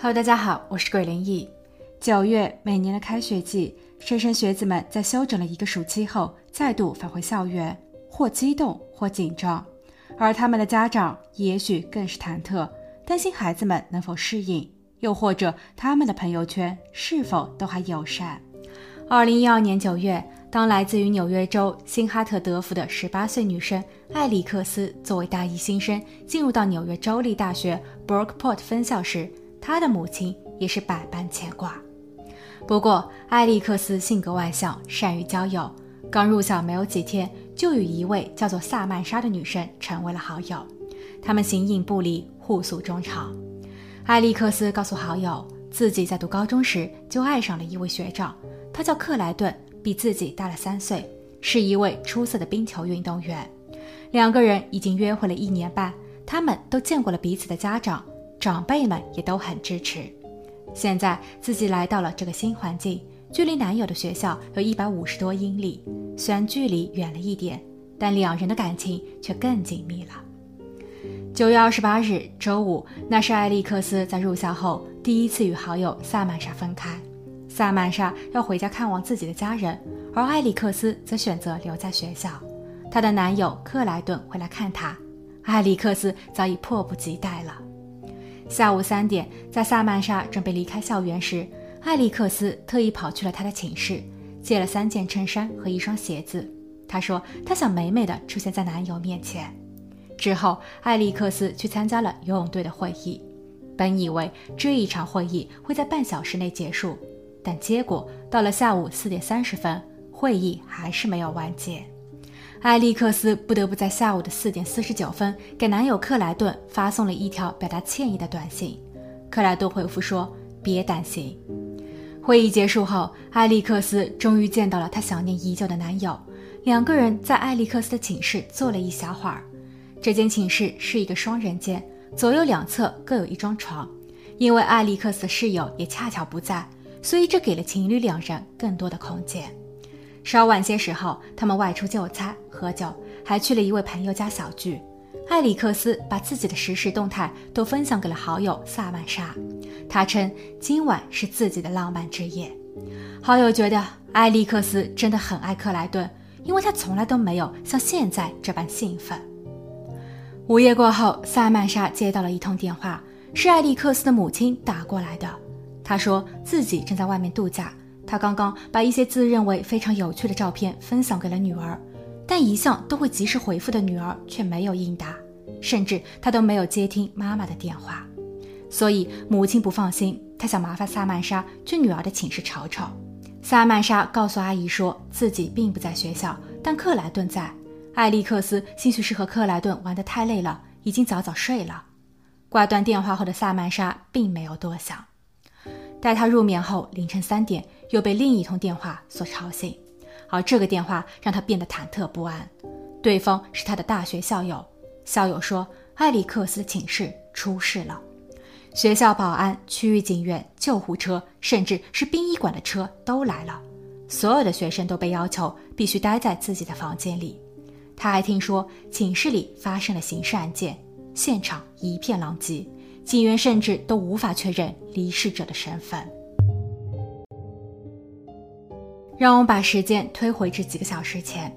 Hello，大家好，我是鬼灵异。九月，每年的开学季，莘莘学子们在休整了一个暑期后，再度返回校园，或激动，或紧张，而他们的家长也许更是忐忑，担心孩子们能否适应，又或者他们的朋友圈是否都还友善。二零一二年九月，当来自于纽约州新哈特德福的十八岁女生艾里克斯作为大一新生进入到纽约州立大学 Brookport 分校时，他的母亲也是百般牵挂。不过，艾利克斯性格外向，善于交友，刚入校没有几天，就与一位叫做萨曼莎的女生成为了好友。他们形影不离，互诉衷肠。艾利克斯告诉好友，自己在读高中时就爱上了一位学长。他叫克莱顿，比自己大了三岁，是一位出色的冰球运动员。两个人已经约会了一年半，他们都见过了彼此的家长，长辈们也都很支持。现在自己来到了这个新环境，距离男友的学校有一百五十多英里，虽然距离远了一点，但两人的感情却更紧密了。九月二十八日，周五，那是艾利克斯在入校后第一次与好友萨曼莎分开。萨曼莎要回家看望自己的家人，而艾利克斯则选择留在学校。她的男友克莱顿会来看她，艾利克斯早已迫不及待了。下午三点，在萨曼莎准备离开校园时，艾利克斯特意跑去了她的寝室，借了三件衬衫和一双鞋子。她说她想美美的出现在男友面前。之后，艾利克斯去参加了游泳队的会议。本以为这一场会议会在半小时内结束。但结果到了下午四点三十分，会议还是没有完结。艾利克斯不得不在下午的四点四十九分给男友克莱顿发送了一条表达歉意的短信。克莱顿回复说：“别担心。”会议结束后，艾利克斯终于见到了她想念已久的男友。两个人在艾利克斯的寝室坐了一小会儿。这间寝室是一个双人间，左右两侧各有一张床。因为艾利克斯的室友也恰巧不在。所以这给了情侣两人更多的空间。稍晚些时候，他们外出就餐、喝酒，还去了一位朋友家小聚。艾里克斯把自己的实时动态都分享给了好友萨曼莎，他称今晚是自己的浪漫之夜。好友觉得艾利克斯真的很爱克莱顿，因为他从来都没有像现在这般兴奋。午夜过后，萨曼莎接到了一通电话，是艾利克斯的母亲打过来的。他说自己正在外面度假，他刚刚把一些自认为非常有趣的照片分享给了女儿，但一向都会及时回复的女儿却没有应答，甚至他都没有接听妈妈的电话，所以母亲不放心，她想麻烦萨曼莎去女儿的寝室瞅瞅。萨曼莎告诉阿姨说自己并不在学校，但克莱顿在。艾利克斯兴许是和克莱顿玩得太累了，已经早早睡了。挂断电话后的萨曼莎并没有多想。待他入眠后，凌晨三点又被另一通电话所吵醒，而这个电话让他变得忐忑不安。对方是他的大学校友，校友说艾里克斯的寝室出事了，学校保安、区域警员、救护车，甚至是殡仪馆的车都来了，所有的学生都被要求必须待在自己的房间里。他还听说寝室里发生了刑事案件，现场一片狼藉。警员甚至都无法确认离世者的身份。让我们把时间推回至几个小时前，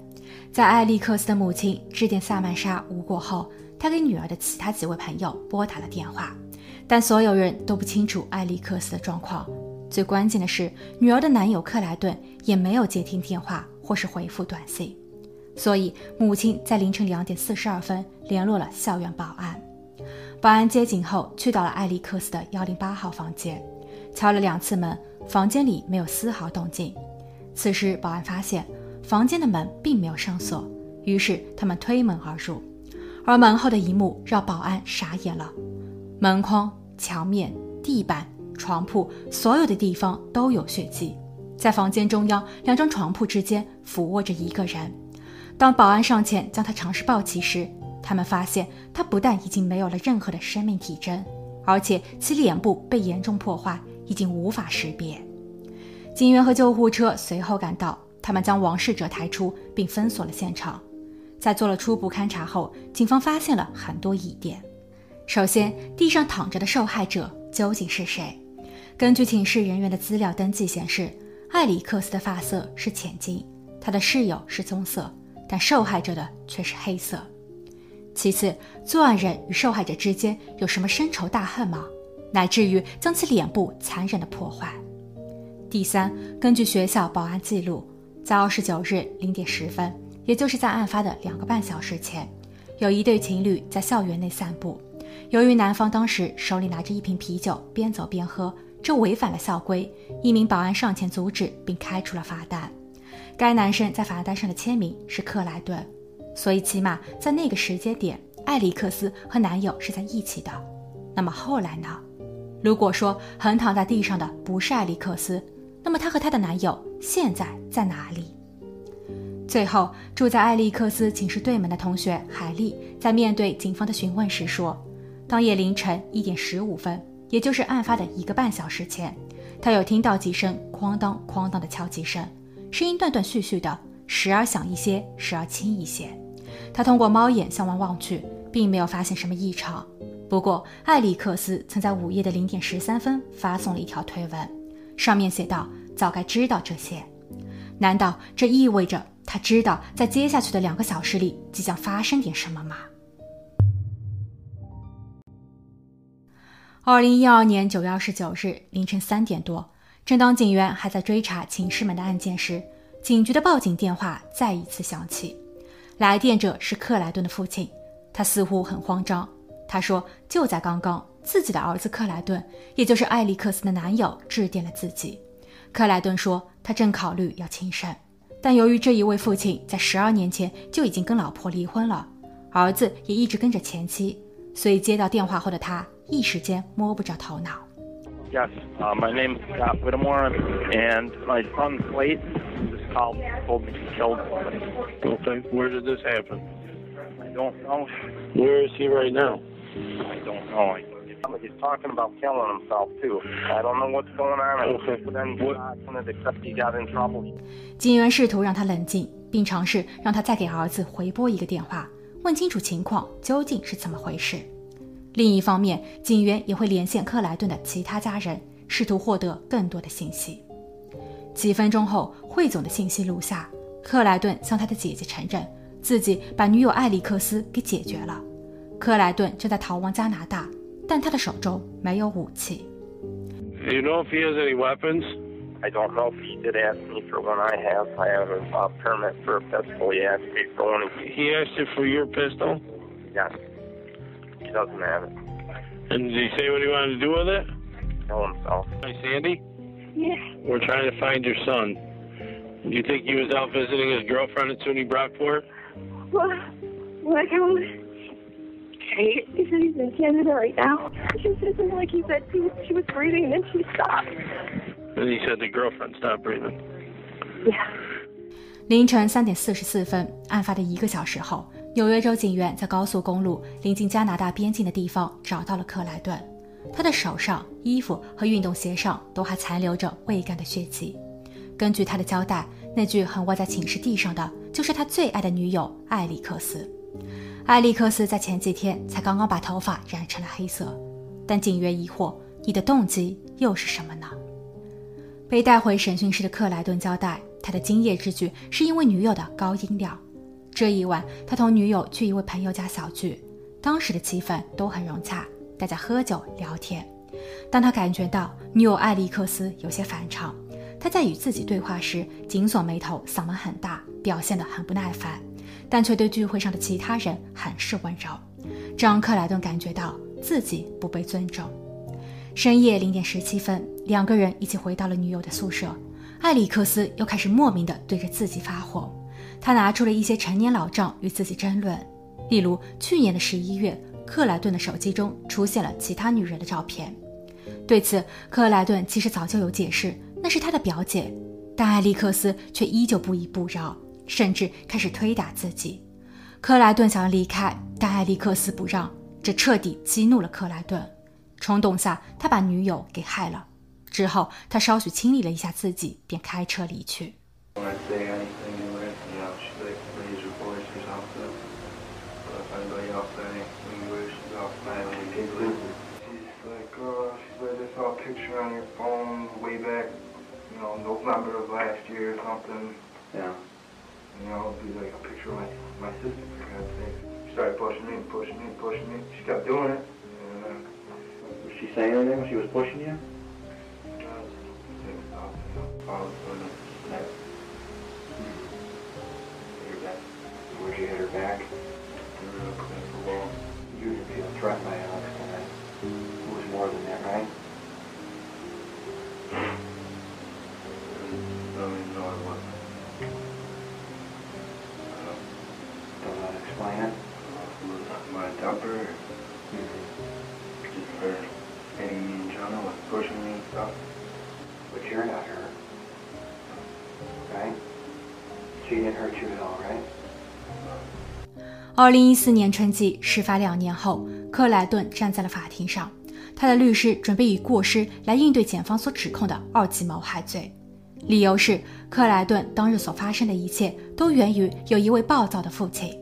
在艾利克斯的母亲致电萨曼莎无果后，他给女儿的其他几位朋友拨打了电话，但所有人都不清楚艾利克斯的状况。最关键的是，女儿的男友克莱顿也没有接听电话或是回复短信，所以母亲在凌晨两点四十二分联络了校园保安。保安接警后，去到了艾利克斯的幺零八号房间，敲了两次门，房间里没有丝毫动静。此时，保安发现房间的门并没有上锁，于是他们推门而入，而门后的一幕让保安傻眼了：门框、墙面、地板、床铺，所有的地方都有血迹。在房间中央两张床铺之间俯卧着一个人。当保安上前将他尝试抱起时，他们发现他不但已经没有了任何的生命体征，而且其脸部被严重破坏，已经无法识别。警员和救护车随后赶到，他们将王逝者抬出并封锁了现场。在做了初步勘查后，警方发现了很多疑点。首先，地上躺着的受害者究竟是谁？根据寝室人员的资料登记显示，艾里克斯的发色是浅金，他的室友是棕色，但受害者的却是黑色。其次，作案人与受害者之间有什么深仇大恨吗？乃至于将其脸部残忍的破坏？第三，根据学校保安记录，在二十九日零点十分，也就是在案发的两个半小时前，有一对情侣在校园内散步。由于男方当时手里拿着一瓶啤酒，边走边喝，这违反了校规。一名保安上前阻止，并开出了罚单。该男生在罚单上的签名是克莱顿，所以起码在那个时间点，艾利克斯和男友是在一起的。那么后来呢？如果说横躺在地上的不是艾利克斯，那么她和她的男友现在在哪里？最后，住在艾利克斯寝室对门的同学海莉在面对警方的询问时说。当夜凌晨一点十五分，也就是案发的一个半小时前，她有听到几声哐当哐当的敲击声，声音断断续续的，时而响一些，时而轻一些。他通过猫眼向外望去，并没有发现什么异常。不过，艾利克斯曾在午夜的零点十三分发送了一条推文，上面写道：“早该知道这些。”难道这意味着他知道在接下去的两个小时里即将发生点什么吗？二零一二年九月二十九日凌晨三点多，正当警员还在追查寝室门的案件时，警局的报警电话再一次响起。来电者是克莱顿的父亲，他似乎很慌张。他说：“就在刚刚，自己的儿子克莱顿，也就是艾利克斯的男友，致电了自己。”克莱顿说：“他正考虑要轻生，但由于这一位父亲在十二年前就已经跟老婆离婚了，儿子也一直跟着前妻，所以接到电话后的他。”一时间摸不着头脑。Yes, uh, my name's Scott Whittemore, and my son's late. This call told me he killed somebody. Okay, where did this happen? I don't know. Where is he right now? I don't know. I, he's talking about killing himself too. I don't know what's going on. Okay. But then what? except he got in trouble. 警员试图让他冷静，并尝试让他再给儿子回拨一个电话，问清楚情况究竟是怎么回事。另一方面，警员也会连线克莱顿的其他家人，试图获得更多的信息。 几分钟后，汇总的信息录下：克莱顿向他的姐姐承认，自己把女友艾利克斯给解决了。克莱顿正在逃亡加拿大，但他的手中没有武器。Do you know if he has any weapons? I don't know if he did ask me for one. I have. I have a a permit for a pistol. He asked me for one. He asked you for your pistol? Yes. doesn't have it. And did he say what he wanted to do with it? Kill himself. Hi, Sandy? Yeah. We're trying to find your son. Do you think he was out visiting his girlfriend at SUNY Brockport? Well, like I was. He said he's in Canada right now. She said something like he said she, she was breathing and then she stopped. And he said the girlfriend stopped breathing. Yeah. 凌晨三点四十四分，案发的一个小时后，纽约州警员在高速公路临近加拿大边境的地方找到了克莱顿， 他的手上、衣服和运动鞋上都还残留着未干的血迹。根据他的交代，那具横卧在寝室地上的就是他最爱的女友艾利克斯。艾利克斯在前几天才刚刚把头发染成了黑色，但警员疑惑：你的动机又是什么呢？被带回审讯室的克莱顿交代，他的今夜之举是因为女友的高音量。这一晚，他同女友去一位朋友家小聚，当时的气氛都很融洽，大家喝酒聊天。当他感觉到女友艾利克斯有些反常，他在与自己对话时紧锁眉头，嗓门很大，表现得很不耐烦，但却对聚会上的其他人很是温柔，这让克莱顿感觉到自己不被尊重。深夜零点十七分，两个人一起回到了女友的宿舍，艾利克斯又开始莫名地对着自己发火。他拿出了一些陈年老账与自己争论，例如去年的十一月，克莱顿的手机中出现了其他女人的照片。对此，克莱顿其实早就有解释，那是他的表姐，但艾利克斯却依旧不依不饶，甚至开始推打自己。克莱顿想要离开，但艾利克斯不让，这彻底激怒了克莱顿。冲动下，他把女友给害了。之后，他稍许清理了一下自己，便开车离去。Number of last year or something. Yeah. You know, it'd be like a picture of my, my sister, for God's sake. She started pushing me and pushing me and pushing me. She kept doing it. And, uh, Was she saying anything when she was pushing you? I was thinking about, you know, all of a sudden, That. Your back. Where'd you hit her back? we were up against the wall. You were being threatened by Alex was my temper or just her hitting me in general, like pushing me and stuff. But you're not her. Right? She didn't hurt you at all, right? 二零一四年春季，事发两年后，克莱顿站在了法庭上，他的律师准备以过失来应对检方所指控的二级谋害罪，理由是克莱顿当日所发生的一切都源于有一位暴躁的父亲，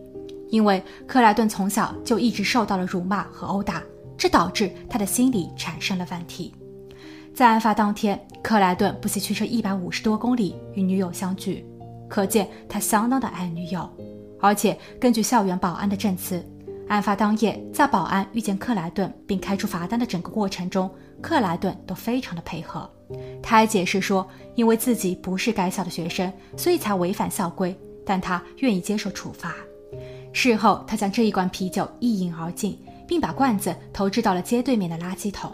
因为克莱顿从小就一直受到了辱骂和殴打，这导致他的心理产生了问题。在案发当天，克莱顿不惜驱车一百五十多公里与女友相聚，可见他相当的爱女友。而且根据校园保安的证词，案发当夜，在保安遇见克莱顿并开出罚单的整个过程中，克莱顿都非常的配合。他还解释说，因为自己不是该校的学生，所以才违反校规，但他愿意接受处罚。事后，他将这一罐啤酒一饮而尽，并把罐子投掷到了街对面的垃圾桶，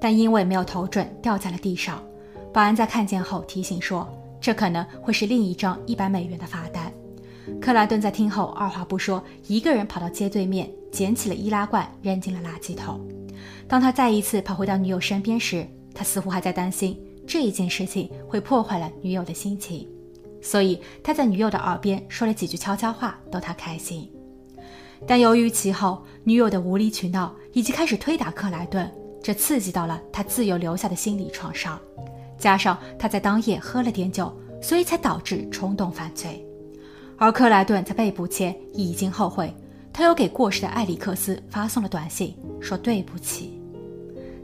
但因为没有投准，掉在了地上。保安在看见后提醒说，这可能会是另一张一百美元的罚单。克莱顿在听后二话不说，一个人跑到街对面，捡起了易拉罐，扔进了垃圾桶。当他再一次跑回到女友身边时，他似乎还在担心这一件事情会破坏了女友的心情，所以他在女友的耳边说了几句悄悄话，逗她开心。但由于其后女友的无理取闹以及开始推打克莱顿，这刺激到了他自由留下的心理创伤，加上他在当夜喝了点酒，所以才导致冲动犯罪。而克莱顿在被捕前已经后悔，他又给过世的艾里克斯发送了短信，说对不起。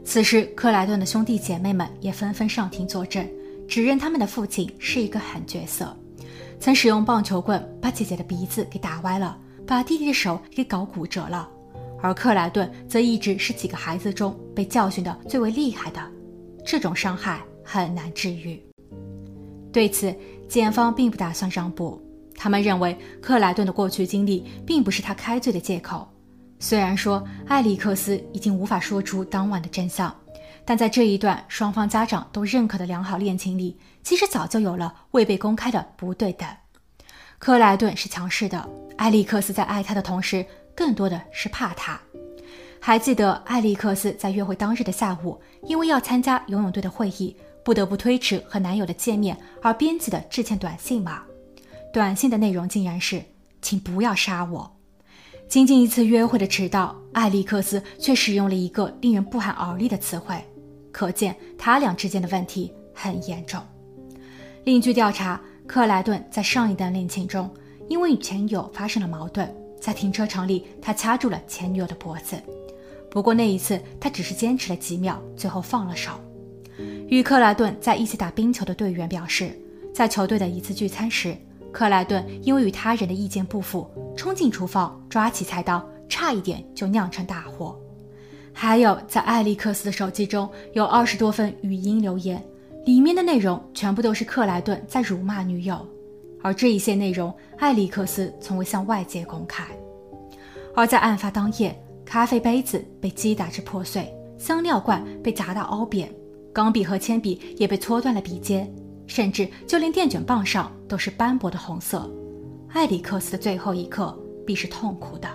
此时，克莱顿的兄弟姐妹们也纷纷上庭作证，指认他们的父亲是一个狠角色，曾使用棒球棍把姐姐的鼻子给打歪了，把弟弟的手给搞骨折了。而克莱顿则一直是几个孩子中被教训的最为厉害的，这种伤害很难治愈。对此，检方并不打算让步。他们认为克莱顿的过去经历并不是他开罪的借口。虽然说艾里克斯已经无法说出当晚的真相，但在这一段双方家长都认可的良好恋情里，其实早就有了未被公开的不对等。克莱顿是强势的，艾利克斯在爱他的同时，更多的是怕他。还记得艾利克斯在约会当日的下午，因为要参加游泳队的会议，不得不推迟和男友的见面而编辑的致歉短信吗？短信的内容竟然是“请不要杀我”。仅仅一次约会的迟到，艾利克斯却使用了一个令人不寒而栗的词汇，可见他俩之间的问题很严重。另据调查，克莱顿在上一段恋情中，因为与前女友发生了矛盾，在停车场里他掐住了前女友的脖子。不过那一次他只是坚持了几秒，最后放了手。与克莱顿在一起打冰球的队员表示，在球队的一次聚餐时。克莱顿因为与他人的意见不符，冲进厨房，抓起菜刀，差一点就酿成大祸。还有，在艾利克斯的手机中有二十多份语音留言，里面的内容全部都是克莱顿在辱骂女友，而这一些内容，艾利克斯从未向外界公开。而在案发当夜，咖啡杯子被击打至破碎，香料罐被砸到凹扁，钢笔和铅笔也被搓断了笔尖。甚至就连电卷棒上都是斑驳的红色。艾里克斯的最后一刻必是痛苦的。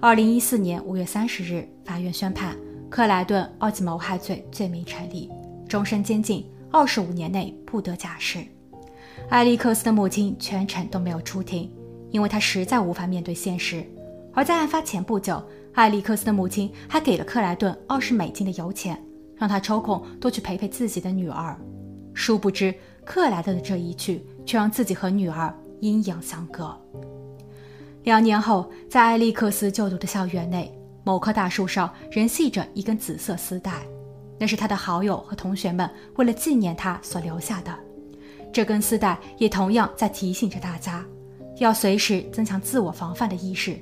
二零一四年五月三十日，法院宣判克莱顿二级谋害罪罪名成立，终身监禁，二十五年内不得假释。艾利克斯的母亲全程都没有出庭，因为她实在无法面对现实。而在案发前不久，艾利克斯的母亲还给了克莱顿二十美金的油钱，让他抽空多去陪陪自己的女儿。殊不知，克莱顿的这一去却让自己和女儿阴阳相隔。两年后，在艾利克斯就读的校园内，某棵大树上仍系着一根紫色丝带。那是他的好友和同学们为了纪念他所留下的。这根丝带也同样在提醒着大家，要随时增强自我防范的意识。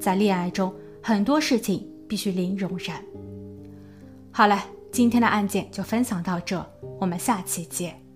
在恋爱中，很多事情必须零容忍。好了，今天的案件就分享到这，我们下期见。